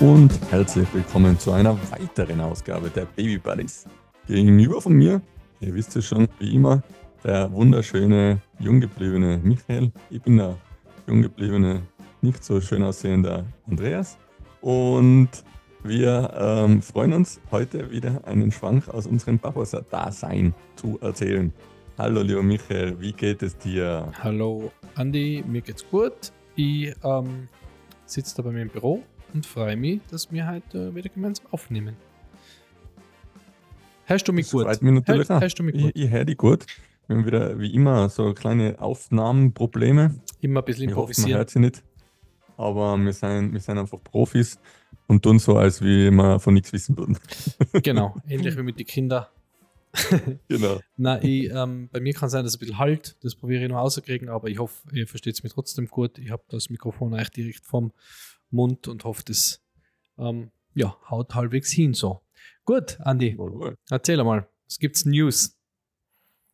Und herzlich willkommen zu einer weiteren Ausgabe der Baby Buddies. Gegenüber von mir, ihr wisst es schon, wie immer, der wunderschöne, junggebliebene Michael. Ich bin der junggebliebene, nicht so schön aussehende Andreas. Und wir ähm, freuen uns heute wieder einen Schwank aus unserem Barbosa-Dasein zu erzählen. Hallo lieber Michael, wie geht es dir? Hallo Andi, mir geht's gut. Ich ähm, sitze da bei mir im Büro und freue mich, dass wir heute wieder gemeinsam aufnehmen. Hörst du mich gut? freut mich natürlich hörst du mich Ich, gut? ich höre dich gut. Wir haben wieder, wie immer, so kleine Aufnahmenprobleme. Immer ein bisschen Ich hoffe, man improvisieren. hört sie nicht. Aber wir sind, wir sind einfach Profis und tun so, als wie wir von nichts wissen würden. Genau, ähnlich wie mit den Kindern. Genau. Nein, ich, ähm, bei mir kann es sein, dass es ein bisschen halt. Das probiere ich noch rauszukriegen, aber ich hoffe, ihr versteht es mir trotzdem gut. Ich habe das Mikrofon eigentlich direkt vom Mund und hoffe, das ähm, ja, haut halbwegs hin so. Gut, Andi, Wohl, wohl. erzähl mal. Was gibt's News?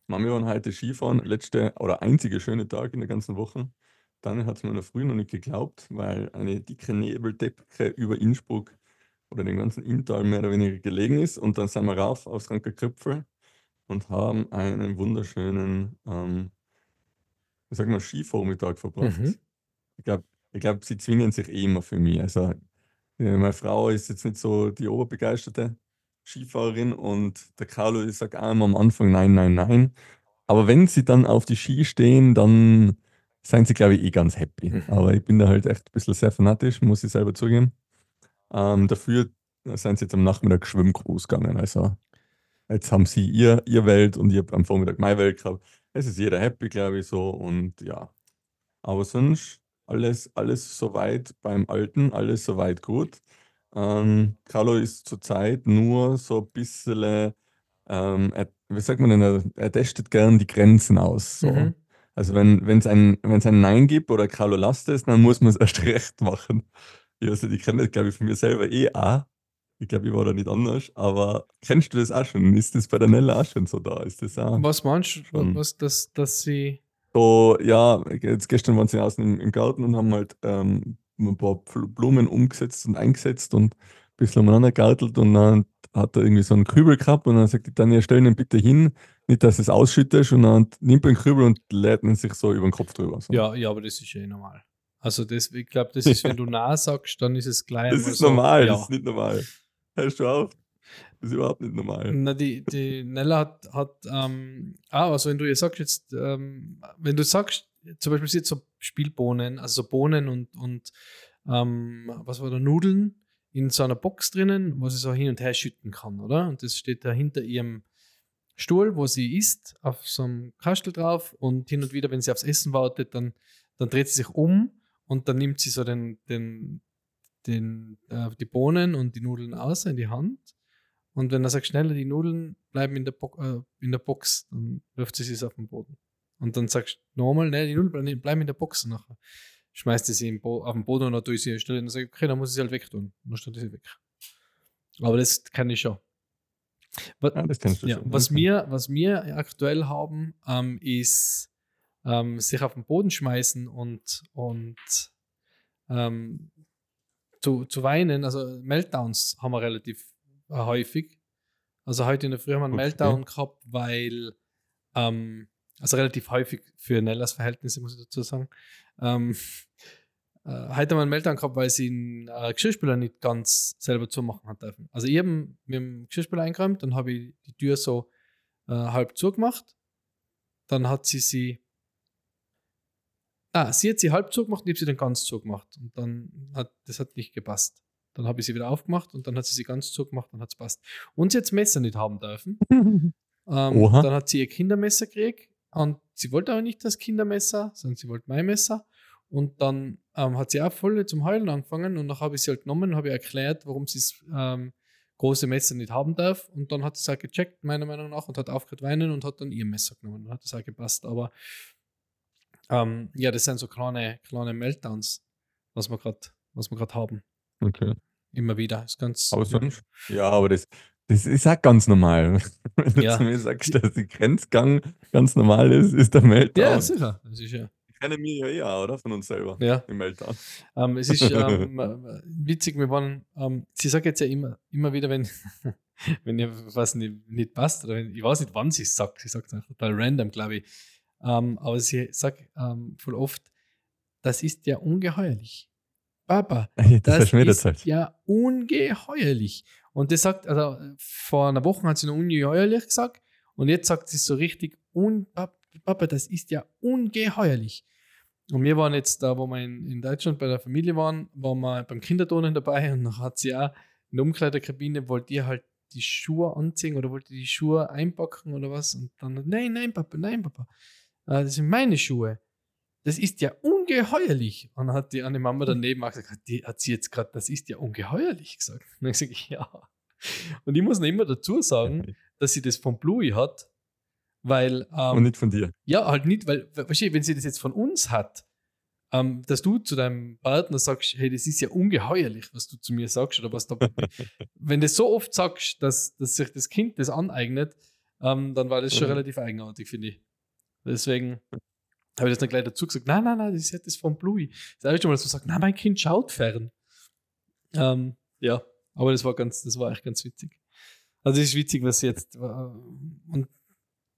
Man, wir waren heute Skifahren, letzte oder einzige schöne Tag in der ganzen Woche. Dann hat es mir in der Früh noch nicht geglaubt, weil eine dicke Nebeldecke über Innsbruck oder den ganzen Inntal mehr oder weniger gelegen ist. Und dann sind wir rauf aufs Ranker Kröpfel und haben einen wunderschönen, ähm, wie sagen wir, Skivormittag verbracht. Mhm. Ich glaube, ich glaub, sie zwingen sich eh immer für mich. Also, meine Frau ist jetzt nicht so die oberbegeisterte Skifahrerin und der Carlo ich sagt auch immer am Anfang nein, nein, nein. Aber wenn sie dann auf die Ski stehen, dann sind sie, glaube ich, eh ganz happy. Mhm. Aber ich bin da halt echt ein bisschen sehr fanatisch, muss ich selber zugeben. Ähm, dafür sind sie jetzt am Nachmittag Schwimmkurs gegangen. Also jetzt haben sie ihr, ihr Welt und ich habe am Vormittag meine Welt gehabt. Es ist jeder happy, glaube ich, so. Und ja, aber sonst alles, alles soweit beim Alten, alles soweit gut. Ähm, Carlo ist zurzeit nur so ein bisschen, ähm, er, wie sagt man denn, er, er testet gern die Grenzen aus. So. Mhm. Also wenn es ein, wenn's ein Nein gibt oder Carlo lasst es, dann muss man es erst recht machen. Ich, also, ich kenne das, glaube ich, von mir selber eh auch. Ich glaube, ich war da nicht anders. Aber kennst du das auch schon? Ist das bei der Nella auch schon so da? Ist das auch Was meinst du, was, dass, dass sie. so, ja, jetzt gestern waren sie außen im, im Garten und haben halt ähm, ein paar Blumen umgesetzt und eingesetzt und ein bisschen umeinander gegartelt und dann hat er irgendwie so einen Kübel gehabt und dann sagt die Tanja, stell ihn bitte hin, nicht, dass es ausschüttest und dann nimmt er den Kübel und lädt ihn sich so über den Kopf drüber. So. Ja, ja, aber das ist ja eh normal. Also, das, ich glaube, das ist, wenn du nah sagst, dann ist es gleich. Das ist so, normal, Ja. das ist nicht normal. Hörst du auf? Das ist überhaupt nicht normal. Na, die, die Nella hat, hat ähm, ah, also wenn du ihr sagst jetzt, ähm, wenn du sagst, zum Beispiel sie hat so Spielbohnen, also so Bohnen und, und ähm, was war da, Nudeln in so einer Box drinnen, wo sie so hin und her schütten kann, oder? Und das steht da hinter ihrem Stuhl, wo sie isst, auf so einem Kastel drauf und hin und wieder, wenn sie aufs Essen wartet, dann, dann dreht sie sich um und dann nimmt sie so den, den, den, äh, die Bohnen und die Nudeln aus in die Hand und wenn er sagt, schneller, die Nudeln bleiben in der, Bo äh, in der Box, dann wirft sie sie auf den Boden. Und dann sagst du nochmal, ne, die Nudeln bleiben, in der Box. Und nachher schmeißt sie sie auf den Boden und dann tue ich sie stellen. Und dann sage ich, okay, dann muss ich sie halt wegtun. Und dann stellt ich sie weg. Aber das kann ich schon. Was, Ja, das kennst du ja, schon. was, wir, was wir aktuell haben, ähm, ist ähm, sich auf den Boden schmeißen und, und ähm, zu, zu weinen. Also Meltdowns haben wir relativ häufig. Also heute in der Früh haben wir einen Okay. Meltdown gehabt, weil, ähm, also relativ häufig für Nellas Verhältnisse, muss ich dazu sagen. Ähm, äh, heute haben wir einen Meltdown gehabt, weil sie den äh, Geschirrspüler nicht ganz selber zumachen hat dürfen. Also ich habe mit dem Geschirrspüler eingeräumt, dann habe ich die Tür so äh, halb zugemacht. Dann hat sie sie. Ah, sie hat sie halb zugemacht und ich habe sie dann ganz zugemacht. Und dann hat das hat nicht gepasst. Dann habe ich sie wieder aufgemacht und dann hat sie sie ganz zugemacht und hat es passt. Und sie hat das Messer nicht haben dürfen. Ähm, dann hat sie ihr Kindermesser gekriegt und sie wollte aber nicht das Kindermesser, sondern sie wollte mein Messer. Und dann ähm, hat sie auch voll zum Heulen angefangen und dann habe ich sie halt genommen, habe ihr erklärt, warum sie das ähm, große Messer nicht haben darf. Und dann hat sie es halt gecheckt, meiner Meinung nach, und hat aufgehört weinen und hat dann ihr Messer genommen. Dann hat das auch gepasst. Aber ähm, ja, das sind so kleine, kleine Meltdowns, was wir gerade haben. Okay. Immer wieder. Ist ganz. Aber sonst? Ja, aber das, das ist auch ganz normal. Wenn du Ja. zu mir sagst, dass der Grenzgang ganz normal ist, ist der Meltdown. Ja, sicher. Das ist ja. kennen wir ja eh auch, oder? Von uns selber. Ja. Im Eltern. Ähm, es ist ähm, äh, witzig, wir waren, ähm, sie sagt jetzt ja immer, immer wieder, wenn, wenn ihr was nicht, nicht passt, oder wenn, ich weiß nicht, wann sie es sagt, sie sagt es einfach total random, glaube ich. Ähm, aber sie sagt ähm, voll oft, das ist ja ungeheuerlich. Papa, das, das ist erzählt. ja ungeheuerlich. Und das sagt, also vor einer Woche hat sie noch ungeheuerlich gesagt und jetzt sagt sie so richtig, un, Pap- Papa, das ist ja ungeheuerlich. Und wir waren jetzt da, wo wir in, in Deutschland bei der Familie waren, waren wir beim Kinderturnen dabei und dann hat sie auch in der Umkleidekabine, wollte ihr halt die Schuhe anziehen oder wollte die Schuhe einpacken oder was und dann, nein, nein, Papa, nein, Papa, das sind meine Schuhe. Das ist ja ungeheuerlich. Und dann hat die eine Mama daneben auch gesagt, die hat sie jetzt gerade, das ist ja ungeheuerlich gesagt. Und dann sage ich, ja. Und ich muss noch immer dazu sagen, dass sie das von Bluey hat, weil, ähm, Und nicht von dir. ja, halt nicht, weil, weißt du, wenn sie das jetzt von uns hat, ähm, dass du zu deinem Partner sagst, hey, das ist ja ungeheuerlich, was du zu mir sagst oder was da, wenn du so oft sagst, dass, dass sich das Kind das aneignet, ähm, dann war das schon Mhm. relativ eigenartig, finde ich. Deswegen habe ich das dann gleich dazu gesagt, nein, nein, nein, das ist ja das von Bluey. Das habe ich schon mal so gesagt, nein, mein Kind schaut fern. Ähm, ja, aber das war ganz, das war echt ganz witzig. Also es ist witzig, was sie jetzt, äh, und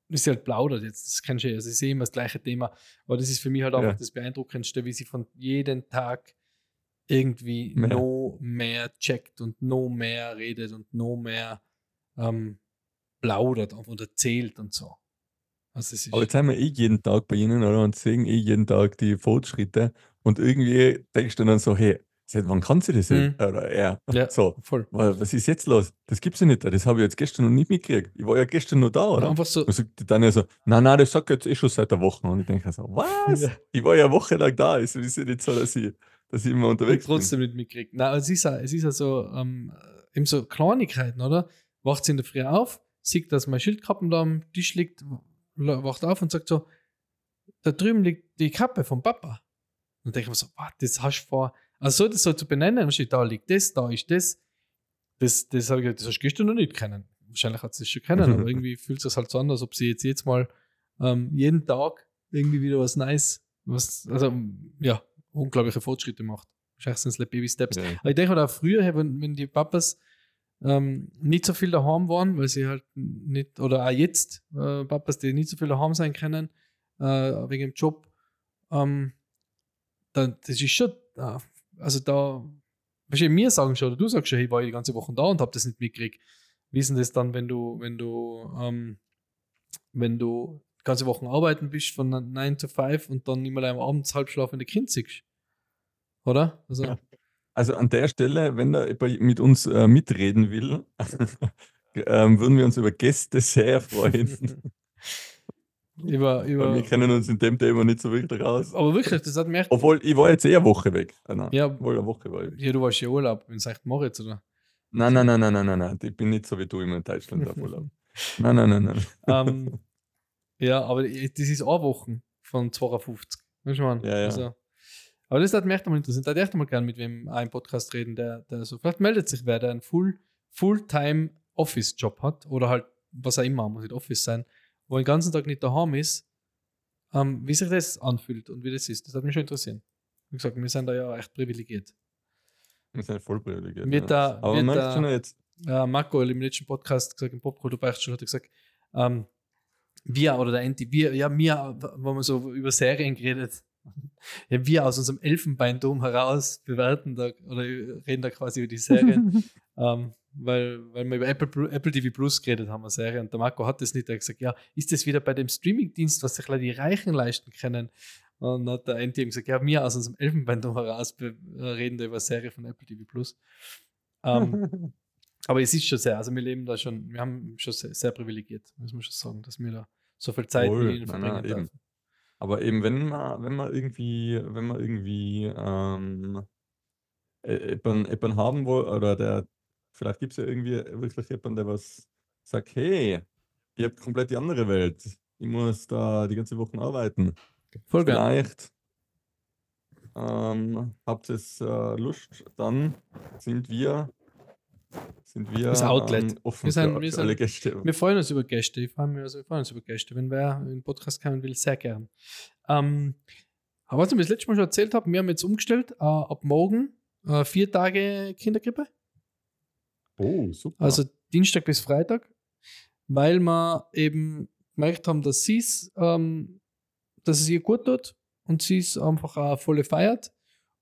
ist halt plaudert jetzt, das du ja, also ich sehe immer das gleiche Thema, aber das ist für mich halt einfach Ja. das Beeindruckendste, wie sie von jedem Tag irgendwie Mehr. noch mehr checkt und noch mehr redet und noch mehr ähm, plaudert und erzählt und so. Also es Aber jetzt sind wir eh jeden Tag bei ihnen, oder? Und sehen eh jeden Tag die Fortschritte. Und irgendwie denkst du dann so, hey, seit wann kann sie das? Mhm. Oder er. Ja. So, voll. wa- was ist jetzt los? Das gibt's ja nicht. Das habe ich jetzt gestern noch nicht mitgekriegt. Ich war ja gestern noch da, oder? einfach so, Und sagt die Tanja so, nein, nein, das sagt jetzt eh schon seit der Woche. Und ich denke so, was? Ja. Ich war ja eine Woche lang da. Es ist ja nicht so, dass ich, dass ich immer unterwegs trotzdem nicht mitkriegt. Nein, es ist ja, es ist ja so, ähm, eben so Kleinigkeiten, oder? Wacht sie in der Früh auf, sieht, dass mein Schildkappen da am Tisch liegt, wacht auf und sagt so, da drüben liegt die Kappe vom Papa. Und denke ich mir so, was, das hast du vor, also so das so zu benennen, und steht, da liegt das, da ist das, das, das, hab ich, das hast du gestern noch nicht kennen. Wahrscheinlich hat sie es schon kennen, aber irgendwie fühlt es halt so an, als ob sie jetzt, jetzt mal ähm, jeden Tag irgendwie wieder was Neues, was, also ja, unglaubliche Fortschritte macht. Wahrscheinlich sind es like Baby Steps. Ja. Aber ich denke halt auch früher, wenn, wenn die Papas ähm, nicht so viel daheim waren, weil sie halt nicht, oder auch jetzt äh, Papas, die nicht so viel daheim sein können, äh, wegen dem Job, ähm, dann, das ist schon, äh, also da, weißt du, mir sagen schon, oder du sagst schon, hey, ich war die ganze Woche da und hab das nicht mitgekriegt. Wie ist denn das dann, wenn du, wenn du, ähm, wenn du ganze Woche arbeiten bist von 9 to 5 und dann immer am abends halb schlafende Kind siehst? Oder? Also, Ja. Also an der Stelle, wenn jemand mit uns äh, mitreden will, ähm, würden wir uns über Gäste sehr freuen. über, über, wir kennen uns in dem Thema nicht so wirklich raus. aber wirklich, das hat mir echt, Obwohl, ich war jetzt eh eine Woche weg. Ah, nein, Ja. Wohl eine Woche war ich. ja, du warst ja Urlaub in St. Moritz, oder? Nein, nein, nein, nein, nein, nein, nein. Ich bin nicht so wie du immer in Deutschland auf Urlaub. Nein, nein, nein, nein. ähm, ja, aber das ist eine Woche von 52. Weißt du, man? Ja, ja. Also, aber das hat mich echt mal interessiert. Da hätte ich echt mal gerne mit wem einen Podcast reden, der, der so, vielleicht meldet sich wer, der einen Full, Fulltime Office-Job hat oder halt, was auch immer, muss nicht Office sein, wo er den ganzen Tag nicht daheim ist, ähm, wie sich das anfühlt und wie das ist. Das hat mich schon interessiert. Wie gesagt, wir sind da ja echt privilegiert. Wir sind voll privilegiert. Wird ja. da- Aber man merkt da- schon jetzt, äh, Marco im letzten Podcast gesagt, im Popkultur Beichtstuhl hat er gesagt, ähm, wir oder der Enti, wir, ja, wir, wo wir so über Serien geredet, ja, wir aus unserem Elfenbeinturm heraus bewerten da oder reden da quasi über die Serien, ähm, weil, weil wir über Apple, Apple TV Plus geredet haben, eine Serie, und der Marco hat das nicht, er hat gesagt, ja, ist das wieder bei dem Streamingdienst, was sich leider die Reichen leisten können? Und dann hat der eben gesagt, ja, wir aus unserem Elfenbeinturm heraus äh, reden da über eine Serie von Apple TV Plus. Ähm, aber es ist schon sehr, also wir leben da schon, wir haben schon sehr, sehr privilegiert, muss man schon sagen, dass wir da so viel Zeit Voll, mit ihnen nein, verbringen nein, eben. dürfen. Aber eben, wenn man, wenn man irgendwie, wenn man irgendwie ähm, äh, jemanden, jemanden haben will, oder der, vielleicht gibt es ja irgendwie wirklich jemanden, der was sagt, hey, ihr habt komplett die andere Welt. Ich muss da die ganze Woche arbeiten. Voll geil. Vielleicht ähm, habt ihr äh, Lust, dann sind wir, sind wir Das Outlet. ähm, offen Wir sind- für, wir für alle sind- Gäste. Wir freuen uns über Gäste, ich freue mich, also wir freuen uns über Gäste, wenn wer in den Podcast kommen will, sehr gern. Ähm, Aber was ich mir das letzte Mal schon erzählt habe, wir haben jetzt umgestellt, äh, ab morgen äh, vier Tage Kindergrippe. Oh, super. Also Dienstag bis Freitag, weil wir eben gemerkt haben, dass sie es, ähm, dass es ihr gut tut und sie es einfach auch volle feiert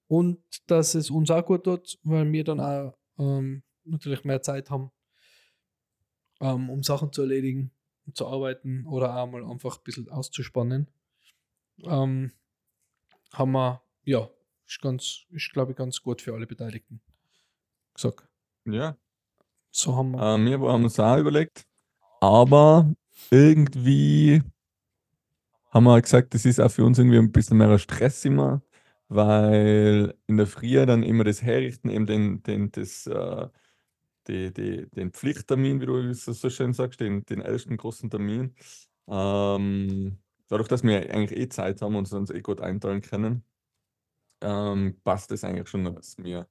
und dass es uns auch gut tut, weil wir dann auch ähm, natürlich mehr Zeit haben, ähm, um Sachen zu erledigen, um zu arbeiten oder auch mal einfach ein bisschen auszuspannen. Ähm, haben wir, ja, ist ganz, ist glaube ich ganz gut für alle Beteiligten gesagt. ja. So haben wir. Äh, wir haben uns auch überlegt, aber irgendwie haben wir gesagt, das ist auch für uns irgendwie ein bisschen mehr Stress immer, weil in der Früh dann immer das Herrichten, eben den, den, das, äh, die, die, den Pflichttermin, wie du es so schön sagst, den, den ersten großen Termin. Ähm, dadurch, dass wir eigentlich eh Zeit haben und uns eh gut einteilen können, ähm, passt es eigentlich schon, dass wir,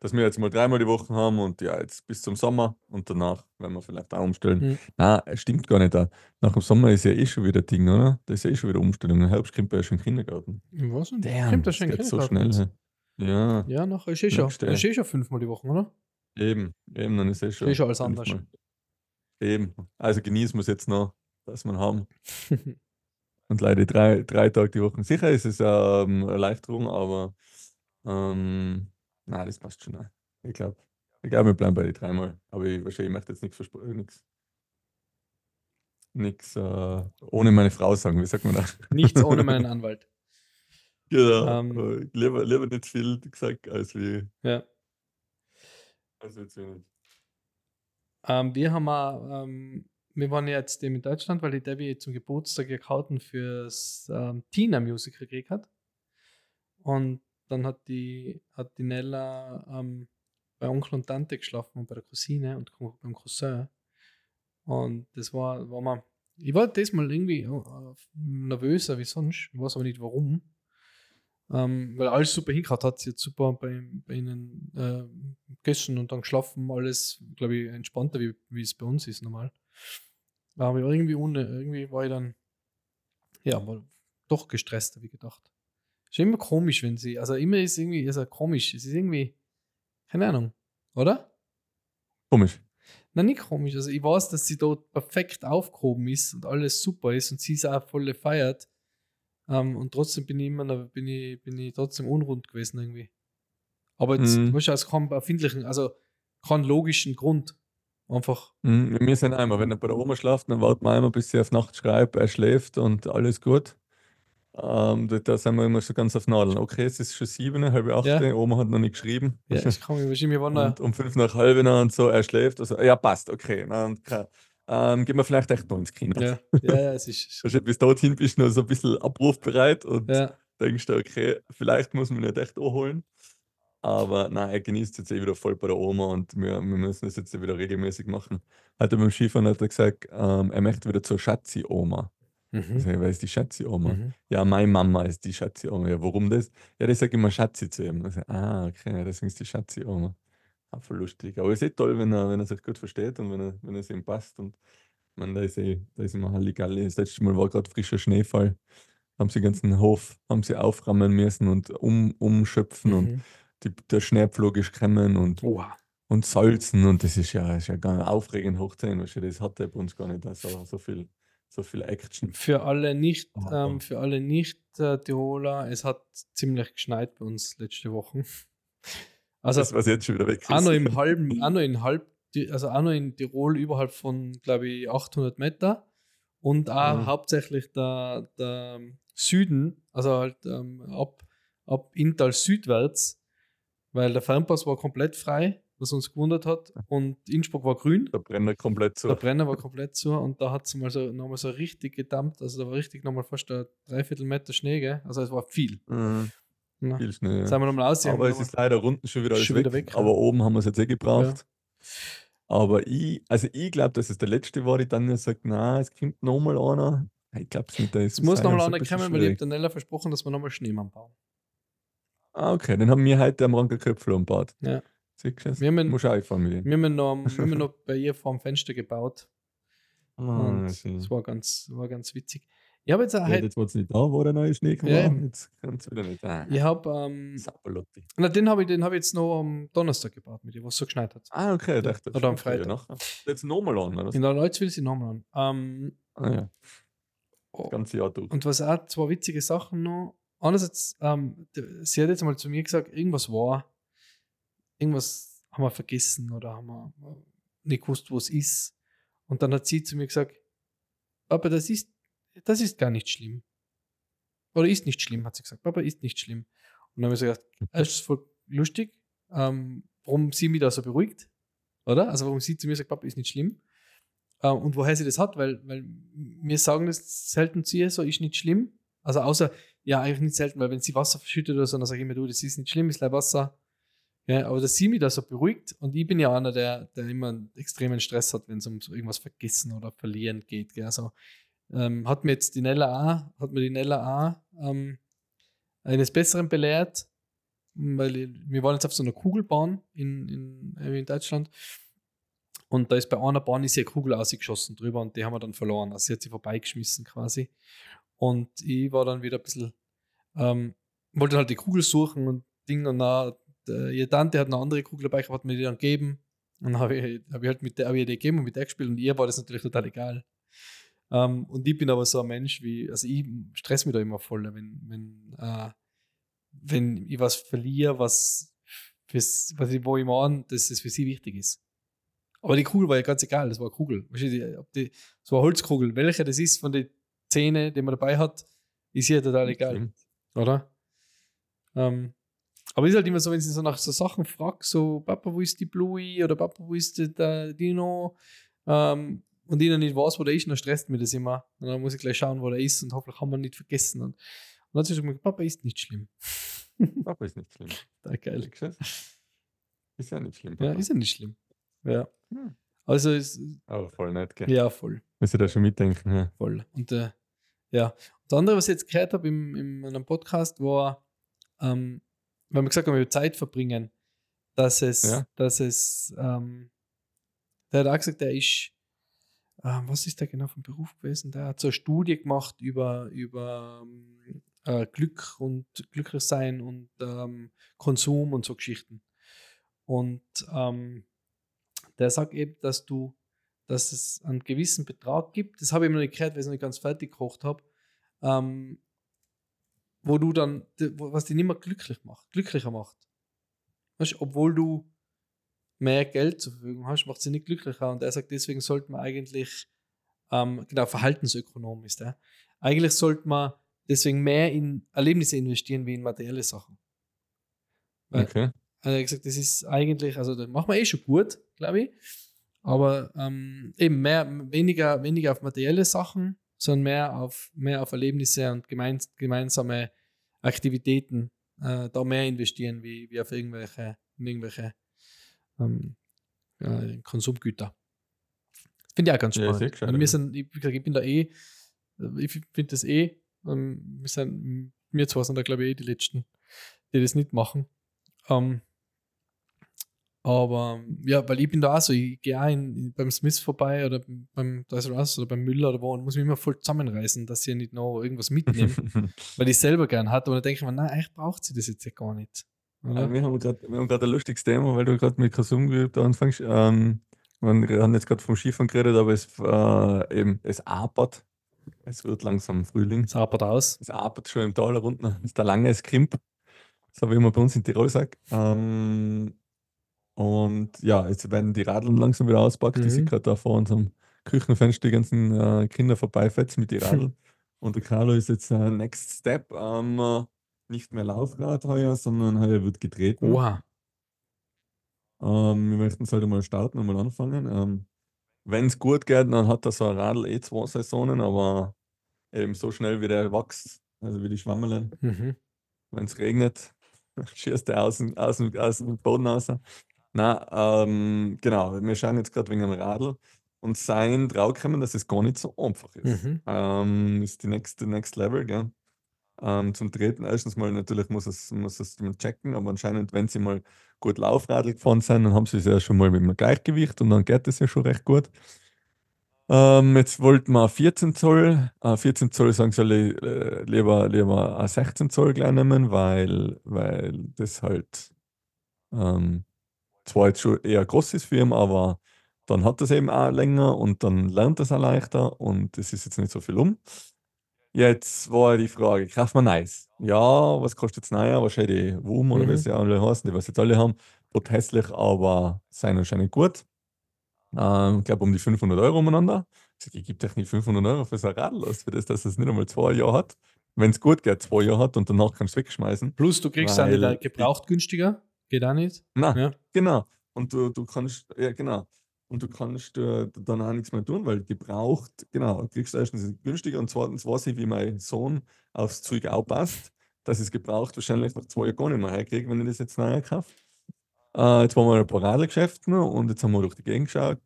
dass wir jetzt mal dreimal die Woche haben und ja, jetzt bis zum Sommer und danach werden wir vielleicht auch umstellen. Mhm. Na, es stimmt gar nicht. da. Nach dem Sommer ist ja eh schon wieder Ding, oder? Da ist ja eh schon wieder Umstellung. Im Herbst kommt ja schon Kindergarten. Weiß nicht. Damn, Kommt das das geht so Kindergarten schnell. Ja, Ja, nachher ist eh schon. Ist eh schon fünfmal die Woche, oder? Eben, eben, dann ist eh schon. eh schon alles anders. Eben. Also genießen wir es jetzt noch, dass wir ihn haben. Und leider drei, drei Tage die Woche. Sicher ist es ähm, eine Erleichterung, aber ähm, nein, das passt schon. auch. Ich glaube, ich glaub, wir bleiben bei den dreimal. Aber ich, wahrscheinlich möchte jetzt nichts versprechen. Nichts. Nichts äh, ohne meine Frau sagen, wie sagt man das? Nichts ohne meinen Anwalt. Genau. Ähm. lieber, lieber nicht viel gesagt, als wie. Ja. Wie zu wenig. Ähm, wir haben auch, ähm, wir waren jetzt eben in Deutschland, weil die Debbie zum Geburtstag ihr Karten fürs ähm, Tina-Musical gekriegt hat. Und dann hat die, hat die Nella ähm, bei Onkel und Tante geschlafen und bei der Cousine und beim Cousin. Und das war, war mal, ich war diesmal irgendwie äh, nervöser wie sonst, ich weiß aber nicht warum. Ähm, weil alles super hingehört hat, sie hat super bei, bei ihnen äh, gegessen und dann geschlafen, alles, glaube ich, entspannter, wie, wie es bei uns ist normal. Aber irgendwie, ohne, irgendwie war ich dann, ja, war doch gestresster wie gedacht. Ist immer komisch, wenn sie, also immer ist irgendwie, also komisch, es ist irgendwie, keine Ahnung, oder? Komisch. Nein, nicht komisch. Also ich weiß, dass sie dort perfekt aufgehoben ist und alles super ist und sie es auch voll feiert. Ähm, und trotzdem bin ich immer bin ich, bin ich trotzdem unrund gewesen irgendwie. Aber jetzt, Mhm. weißt du, aus keinem erfindlichen, also keinen logischen Grund. Einfach, Mhm, wir sind einmal, wenn er bei der Oma schlaft, dann warten wir einmal, bis sie auf Nacht schreibt, er schläft und alles gut. Ähm, da, da sind wir immer so ganz auf Nadeln. Okay, es ist schon sieben, halb acht, Ja. Oma hat noch nicht geschrieben. ja, ich kann mich wahrscheinlich, da, und um fünf nach halb und so, er schläft. Also, ja, passt, okay. Na, ähm, gehen wir vielleicht echt noch ins Kino. ja, ja, ja, es ist, Wahrscheinlich bis dorthin bist du noch so ein bisschen abrufbereit und ja, denkst du, okay, vielleicht muss man nicht echt anholen. Aber nein, er genießt jetzt eh wieder voll bei der Oma und wir, wir müssen das jetzt wieder regelmäßig machen. Heute beim Skifahren hat er gesagt, ähm, er möchte wieder zur Schatzi-Oma. Ich mhm. sag, wer ist die Schatzi-Oma? Mhm. Ja, meine Mama ist die Schatzi-Oma. Ja, warum das? Ja, die sagt immer Schatzi zu ihm. Ich sag, ah, okay, deswegen ist die Schatzi-Oma. Voll lustig. Aber es ist eh toll, wenn er, wenn er sich gut versteht und wenn, er, wenn es ihm passt. Und man, da ist eh, da ist immer Halligalli. Das letzte Mal war gerade frischer Schneefall. Haben sie den ganzen Hof haben sie auframmen müssen und um, umschöpfen und Mhm. die, der Schneepflug ist gekommen und, Oha. und salzen und das ist ja, ist ja gar aufregend hochziehen. Weißt du, das hat er bei uns gar nicht. Also so viel, so viel Action. Für alle nicht, Oh, ähm, für alle nicht äh, Tiroler, es hat ziemlich geschneit bei uns letzte Woche. Also das, was jetzt schon wieder weg ist. auch noch im halben, auch noch in halb, also auch noch in Tirol überhalb von, glaube ich, 800 Meter und auch Mhm. hauptsächlich der, der Süden, also halt ähm, ab, ab Inntal südwärts, weil der Fernpass war komplett frei, was uns gewundert hat und Innsbruck war grün. Der Brenner komplett so. Der Brenner war komplett zu und da hat es mal so, nochmal so richtig gedammt. Also da war richtig nochmal fast ein Dreiviertel Meter Schnee, gell? Also es war viel. Mhm. Ja. Viel Schnee. Jetzt Ja. haben wir nochmal aus. Aber es ist leider unten schon wieder alles Schon weg. wieder weg, ja. Aber oben haben wir es jetzt eh gebraucht. Aber ich, also ich glaube, dass es der letzte war, die dann sagt, na, es kommt nochmal einer. Ich glaube es nicht. Da ist Es muss nochmal einer kommen, weil ich habe der Nella versprochen, dass wir nochmal Schneemann bauen. Ah, okay. Den haben wir heute am Rankerköpfel am Bad. Ja. Siehst du das? Wir haben- Muss auch Wir haben noch, wir haben noch bei ihr vor dem Fenster gebaut. Ah, das war ganz, war ganz witzig. Ich habe jetzt, Ja, halt, jetzt war es nicht da, wo der neue Schnee kam. Ja, Jetzt kommt es wieder nicht. Ah, ich habe, ähm, Sapperlotti. na, den habe ich, den hab ich jetzt noch am Donnerstag gebaut mit dir, was so geschneit hat. Ah, okay, ich dachte, Oder am Freitag. nachher. Jetzt nochmal an, oder? In der Leutzwil sind nochmal an. Ähm, Ah, ja, oh, das ganze Jahr durch. Und was auch zwei witzige Sachen noch. Einerseits, ähm, sie hat jetzt mal zu mir gesagt, irgendwas war, irgendwas haben wir vergessen oder haben wir nicht gewusst, wo es ist. Und dann hat sie zu mir gesagt, Papa, das ist, das ist gar nicht schlimm. Oder ist nicht schlimm, hat sie gesagt. Papa, ist nicht schlimm. Und dann habe ich so gedacht, das ist voll lustig, ähm, warum sie mich da so beruhigt, oder? Also warum sie zu mir sagt, Papa, ist nicht schlimm. Äh, und woher sie das hat, weil, weil wir sagen das selten zu ihr, so ist nicht schlimm. Also außer, ja, eigentlich nicht selten, weil wenn sie Wasser verschüttet oder so, dann sage ich immer, du, das ist nicht schlimm, ist leider Wasser. Ja, aber dass sie mich da so beruhigt und ich bin ja einer, der, der immer einen extremen Stress hat, wenn es um so irgendwas vergessen oder verlieren geht. Gell? Also, ähm, hat mir jetzt die Nella auch, hat mir die Nella auch ähm, eines Besseren belehrt, weil wir waren jetzt auf so einer Kugelbahn in, in, äh, in Deutschland und da ist bei einer Bahn ist eine Kugel ausgeschossen drüber und die haben wir dann verloren. Also sie hat sie vorbeigeschmissen quasi. Und ich war dann wieder ein bisschen, ähm, wollte halt die Kugel suchen und Ding und dann, der, ihre Tante hat eine andere Kugel dabei gehabt, hat mir die dann gegeben. Und dann habe ich, hab ich halt mit der, hab ich die gegeben und mit der gespielt und ihr war das natürlich total egal. Ähm, und ich bin aber so ein Mensch wie, also ich stress mich da immer voll, wenn, wenn, äh, wenn ich was verliere, was, fürs, was ich, wo ich meine, dass es für sie wichtig ist. Aber die Kugel war ja ganz egal, das war eine Kugel. Weißt du, die, ob die, das war eine Holzkugel. Welche das ist von den Zähnen, die man dabei hat, ist ihr total egal. Stimmt. Oder? Ähm, aber es ist halt immer so, wenn sie so nach so Sachen fragt, so Papa, wo ist die Bluey oder Papa, wo ist der- der Dino? Ähm, und ich noch nicht weiß, wo der ist, dann stresst mich das immer. Und dann muss ich gleich schauen, wo der ist und hoffentlich haben wir ihn nicht vergessen. Und, und dann hat sie gesagt, Papa ist nicht schlimm. Papa ist nicht schlimm. Total geil. Ist ja nicht schlimm. Ja, Papa. ist ja nicht schlimm. Ja. Hm. Also ist, Aber voll nett, gell? ja, voll. Muss ich da schon mitdenken. Ja. voll. Und äh, ja, und das andere, was ich jetzt gehört habe im, in einem Podcast, war, ähm, wenn wir gesagt haben, über Zeit verbringen, dass es, Ja. dass es, ähm, der hat auch gesagt, der ist, ähm, was ist der genau vom Beruf gewesen? Der hat so eine Studie gemacht über, über ähm, äh, Glück und glücklich sein und ähm, Konsum und so Geschichten. Und ähm, der sagt eben, dass du, dass es einen gewissen Betrag gibt, das habe ich mir nicht gehört, weil ich es nicht ganz fertig gekocht habe, ähm, wo du dann, was dich nicht mehr glücklich macht, glücklicher macht. Weißt, obwohl du mehr Geld zur Verfügung hast, macht sie nicht glücklicher. Und er sagt, deswegen sollte man eigentlich, ähm, genau, Verhaltensökonom ist er, eigentlich sollte man deswegen mehr in Erlebnisse investieren wie in materielle Sachen. Weil- Okay. also er hat gesagt, das ist eigentlich, also das machen wir eh schon gut, glaube ich. Aber ähm, eben mehr, weniger, weniger auf materielle Sachen, sondern mehr auf, mehr auf Erlebnisse und gemeins, gemeinsame Aktivitäten äh, da mehr investieren, wie, wie auf irgendwelche, irgendwelche ähm, äh, Konsumgüter. Finde ich auch ganz Ja, spannend. Weil wir ja. sind, ich, ich bin da eh, äh, ich finde das eh, ähm, wir sind, wir zwei sind da glaube ich eh die Letzten, die das nicht machen. Ähm, aber ja, weil ich bin da auch so, ich gehe auch in, beim Smith vorbei oder beim Toys R Us oder beim Müller oder wo und muss mich immer voll zusammenreißen, dass ich nicht noch irgendwas mitnehme, weil ich es selber gern hatte. Und dann denke ich mir, nein, eigentlich braucht sie das jetzt ja gar nicht. Ja, wir haben gerade ein lustiges Thema, weil du gerade mit da anfängst. Ähm, wir haben jetzt gerade vom Skifahren geredet, aber es, äh, eben, es apert. Es wird langsam Frühling. Es hapert aus. Es apert schon im Tal da unten. Es ist der lange es Krimp. So wie man bei uns in Tirol sagt. Ähm, und ja, jetzt werden die Radeln langsam wieder auspackt. Mhm. Ich sehe gerade da vor unserem Küchenfenster die ganzen äh, Kinder vorbeifetzen mit den Radeln. und der Carlo ist jetzt äh, Next Step. Ähm, äh, nicht mehr Laufrad heuer, sondern heuer wird getreten. Oha. Ähm, wir möchten es halt mal starten und mal anfangen. Ähm, Wenn es gut geht, dann hat er so ein Radl eh zwei Saisonen, aber eben so schnell wie der wächst, also wie die Schwammelen, Mhm. wenn es regnet, schießt er aus, dem- aus, aus dem Boden raus. Na, ähm, genau, wir schauen jetzt gerade wegen dem Radl und sein draufgekommen, dass es gar nicht so einfach ist. Mhm. Ähm, ist die nächste Next Level, gell? Ähm, zum Treten, erstens mal natürlich muss es, muss es checken, aber anscheinend, wenn sie mal gut Laufradl gefahren sind, dann haben sie es ja schon mal mit dem Gleichgewicht und dann geht es ja schon recht gut. Ähm, jetzt wollten wir 14 Zoll. Äh, 14 Zoll sagen sie alle, äh, lieber, lieber ein 16 Zoll gleich nehmen, weil, weil das halt ähm, zwar jetzt schon eher groß ist für ihn, aber dann hat das eben auch länger und dann lernt das auch leichter und es ist jetzt nicht so viel um. Jetzt war die Frage, kauft man Nice? Ja, was kostet jetzt neuer? Wahrscheinlich die WUM oder Mhm. sie alle heißen, die was jetzt alle haben. Tot hässlich, aber sein anscheinend gut. Ähm, ich glaube um die 500 Euro umeinander. Ich sag, ich gebe euch nicht 500 Euro für so ein Radl aus, für das, dass es nicht einmal zwei Jahre hat. Wenn es gut geht, zwei Jahre hat und danach kannst du es wegschmeißen. Plus, du kriegst ich- gebraucht günstiger. Geht auch nicht. Na, Ja. genau. Und du, du kannst, ja genau. Und du kannst äh, dann auch nichts mehr tun, weil gebraucht, genau, du kriegst erstens günstiger und zweitens weiß ich, wie mein Sohn aufs Zeug aufpasst, dass es gebraucht wahrscheinlich nach zwei Jahren gar nicht mehr herkriege, wenn ich das jetzt neu kaufe. Äh, jetzt waren wir in ein Paradegeschäft noch und jetzt haben wir durch die Gegend geschaut.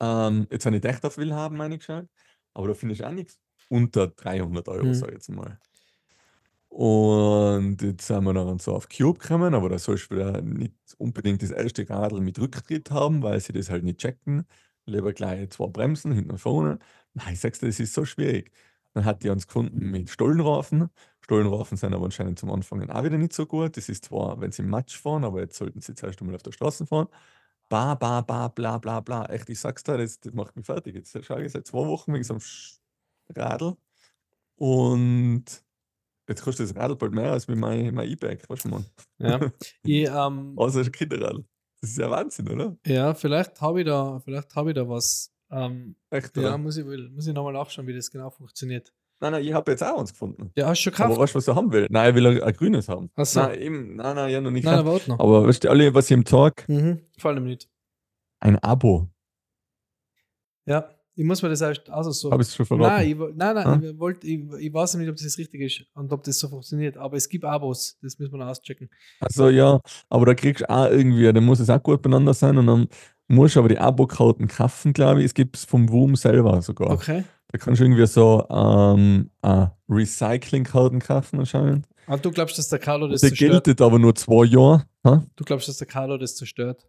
Ähm, jetzt habe ich echt auf Willhaben reingeschaut, aber da finde ich auch nichts unter 300 Euro, Mhm. sag ich jetzt mal. Und jetzt sind wir dann so auf Cube gekommen, aber da sollst du wieder nicht unbedingt das erste Radl mit Rücktritt haben, weil sie das halt nicht checken. Lieber gleich zwei Bremsen hinten und vorne. Nein, ich sag's dir, das ist so schwierig. Dann hat die uns gefunden mit Stollenrafen. Stollenrafen sind aber anscheinend zum Anfang auch wieder nicht so gut. Das ist zwar, wenn sie im Matsch fahren, aber jetzt sollten sie zuerst einmal auf der Straße fahren. Ba, ba, ba, bla, bla, bla. Echt, ich sag's dir, das, das macht mich fertig. Jetzt schaue ich seit zwei Wochen wegen so einem Radl. Und jetzt kostet das Radl bald mehr als mit mein, mein E-Bike, weißt du, Mann. Ja. ich, ähm, Außer ein Kinderradl. Das ist ja Wahnsinn, oder? ja, vielleicht habe ich da, vielleicht habe ich da was. Ähm, Echt, ja, oder? muss ich, muss ich nochmal nachschauen, wie das genau funktioniert. Nein, nein, ich habe jetzt auch eins gefunden. Ja, hast du schon Aber gekauft? weißt du, was er haben will? Nein, er will ein, ein grünes haben. Ach so. Nein, eben, nein, nein, ja noch nicht. Nein, warte noch. Aber weißt du, alle, was ich im Tag, Mhm. Vor allem nicht. ein Abo. Ja, ich muss mir das erst also so. Habe ich es schon verraten? Nein, ich, nein, nein, Ah? ich, wollt, ich, ich weiß nicht, ob das richtig ist und ob das so funktioniert, aber es gibt Abos, das müssen wir noch auschecken. Also ja, aber da kriegst du auch irgendwie, da muss es auch gut beieinander sein und dann musst du aber die Abo-Karten kaufen, glaube ich. Es gibt es vom WUM selber sogar. Okay. Da kannst du irgendwie so ähm, äh, Recycling-Karten kaufen anscheinend. Aber du glaubst, dass der Carlo das Der zerstört? gilt aber nur zwei Jahre. Ha? Du glaubst, dass der Carlo das zerstört?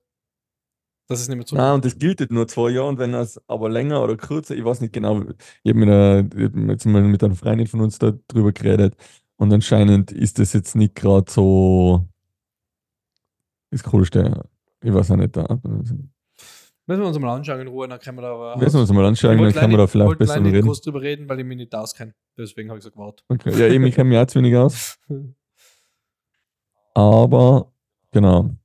Dass es nicht mehr zu. Nein, und das gilt nur zwei Jahre und wenn das aber länger oder kürzer, ich weiß nicht genau, ich habe mit, einer- ich hab jetzt mal mit einer Freundin von uns da drüber geredet und anscheinend ist das jetzt nicht gerade so das Coolste. Ich weiß auch nicht. Da. Müssen wir uns mal anschauen in Ruhe, dann können wir da aber. Müssen wir uns mal anschauen, Ich dann wollte können wir da vielleicht wollte besser leider nicht reden. groß drüber reden, weil ich mich nicht auskenne. Deswegen habe ich so gewartet. Okay. Ja, eben, ich kenne mich auch zu wenig aus. Aber genau.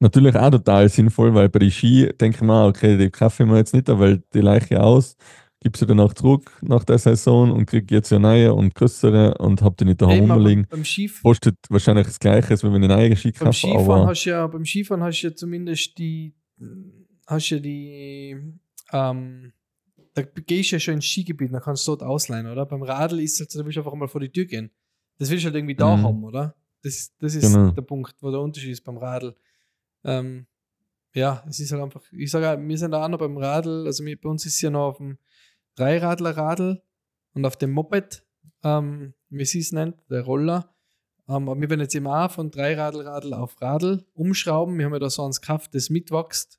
Natürlich auch total sinnvoll, weil bei den Ski denke ich mir, okay, die kaufe ich mir jetzt nicht, weil die leiche aus, gib sie danach zurück nach der Saison und kriege jetzt ja neue und größere und hab die nicht daheim Eben, rumliegen. beim, Skif Kostet wahrscheinlich das Gleiche, als wenn ich eine neue Ski beim kaufe, Skifahren hast du ja, beim Skifahren hast du ja zumindest die, hast ja die, ähm, da gehst du ja schon ins Skigebiet, dann kannst du dort ausleihen, oder? Beim Radl ist es halt so, da willst du einfach mal vor die Tür gehen. Das willst du halt irgendwie da Mhm. haben, oder? Das, das ist Genau. der Punkt, wo der Unterschied ist beim Radl. Ähm, ja, es ist halt einfach, ich sage, auch, wir sind da auch noch beim Radl, also wir, bei uns ist ja noch auf dem Dreiradler-Radl und auf dem Moped, ähm, wie sie es nennt, der Roller. Ähm, aber wir werden jetzt eben auch von Dreiradl-Radl auf Radl umschrauben. Wir haben ja da so eins gekauft, das mitwächst,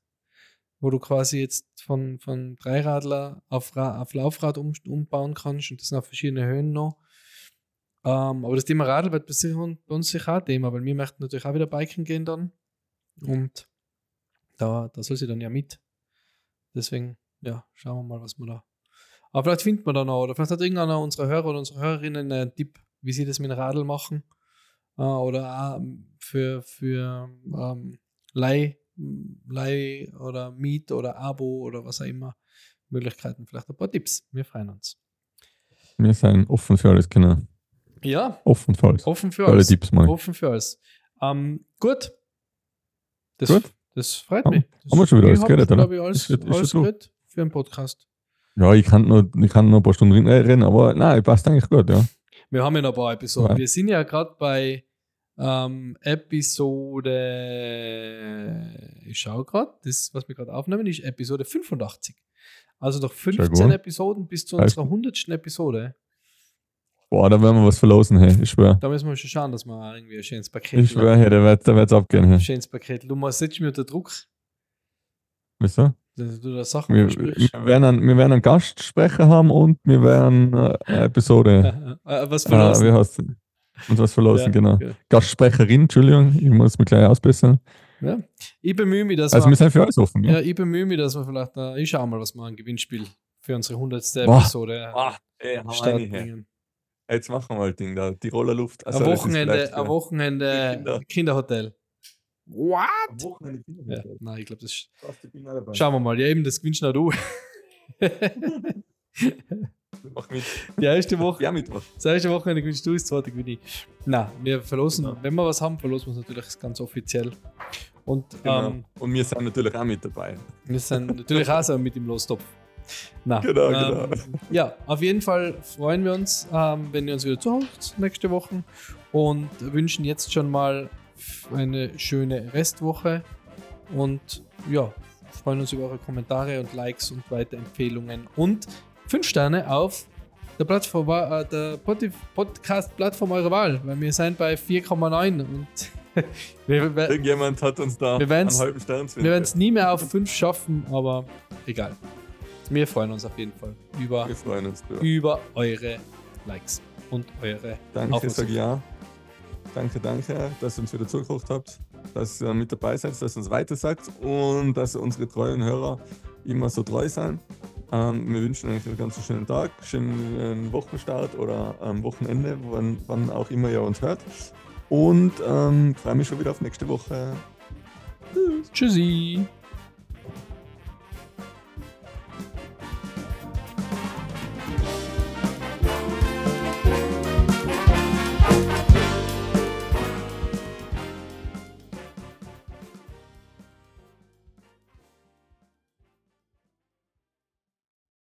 wo du quasi jetzt von, von Dreiradler auf, Ra auf Laufrad um, umbauen kannst und das sind auf verschiedene Höhen noch. Ähm, aber das Thema Radl wird bei uns sicher auch Thema, weil wir möchten natürlich auch wieder Biken gehen dann. Und da, da soll sie dann ja mit. Deswegen, ja, schauen wir mal, was wir da. Aber vielleicht findet man da noch, oder vielleicht hat irgendeiner unserer Hörer oder unsere Hörerinnen einen Tipp, wie sie das mit dem Radl machen. Äh, oder auch für, für ähm, Leih, Leih oder Miet oder Abo oder was auch immer. Möglichkeiten, vielleicht ein paar Tipps. Wir freuen uns. wir sind offen für alles, genau. Ja, Offen für alles. offen für Für alle alles. Tipps. Offen für alles. Ähm, gut. Das, Gut. das freut Haben- mich. Das, haben wir schon wieder ich alles geredet, oder? Ich, alles, Ist ist alles geredet für einen Podcast. Ja, ich kann noch, ich kann noch ein paar Stunden reden- aber nein, passt eigentlich gut, ja. Wir haben ja noch ein paar Episoden. Ja. Wir sind ja gerade bei ähm, Episode. Ich schaue gerade, das, was wir gerade aufnehmen, ist Episode 85. Also noch 15 gut. Episoden bis zu unserer 100. Episode. Boah, da werden wir was verlosen, hey, ich schwör. Da müssen wir schon schauen, dass wir irgendwie ein schönes Paket Ich schwör, hey, da wird da wird's abgehen, Ein hey. schönes Paket. Du mal setzt mich unter Druck. Wieso? dass du da Sachen Wir, wir, werden einen, wir werden einen Gastsprecher haben und wir werden äh, eine Episode. Äh, was äh, verlassen. wie heißt Und was verlosen, Ja, genau. ja. Gastsprecherin, Entschuldigung, ich muss mich gleich ausbessern. Ja. Ich bemühe mich, dass Also wir, wir sind für alles offen. ja, Ja? ich bemühe mich, dass wir vielleicht, äh, ich schau mal, was wir ein Gewinnspiel für unsere 100. Boah. Episode Ah, ey, hau Jetzt machen wir mal Ding da, Tiroler Luft. Ein Also, ist Wochenende, äh, Wochenende Kinder. Kinderhotel. What? ein Wochenende Ja, Kinderhotel. nein, ich glaube, das ist. Schauen wir mal. Ja, eben, das gewinnst noch du. Mach mit. Die erste Woche, Ja, Mittwoch. das erste Wochenende gewinnst du, das zweite gewinne ich. Nein, wir verlosen, Genau. wenn wir was haben, verlosen wir es natürlich ganz offiziell. Und Genau. ähm, Und wir sind natürlich auch mit dabei. wir sind natürlich auch so mit im Lostopf. Na, Genau, ähm, Ja, auf jeden Fall freuen wir uns, ähm, wenn ihr uns wieder zuhört nächste Woche und wünschen jetzt schon mal eine schöne Restwoche und ja, freuen uns über eure Kommentare und Likes und Weiterempfehlungen und 5 Sterne auf der Plattform, äh, der Podcast-Plattform eurer Wahl, weil wir sind bei 4,9 und wir, wir, Irgendjemand hat uns da Wir einen halben Stern zu wir werden es nie mehr auf 5 schaffen, aber egal. Wir freuen uns auf jeden Fall über uns über eure Likes und eure Danke, sag ja. Danke, danke, dass ihr uns wieder zugeguckt habt, dass ihr mit dabei seid, dass ihr uns weiter sagt und dass unsere treuen Hörer immer so treu sind. Ähm, wir wünschen euch einen ganz schönen Tag, schönen Wochenstart oder am Wochenende, wann, wann auch immer ihr uns hört. Und ähm, freue mich schon wieder auf nächste Woche. Tschüssi.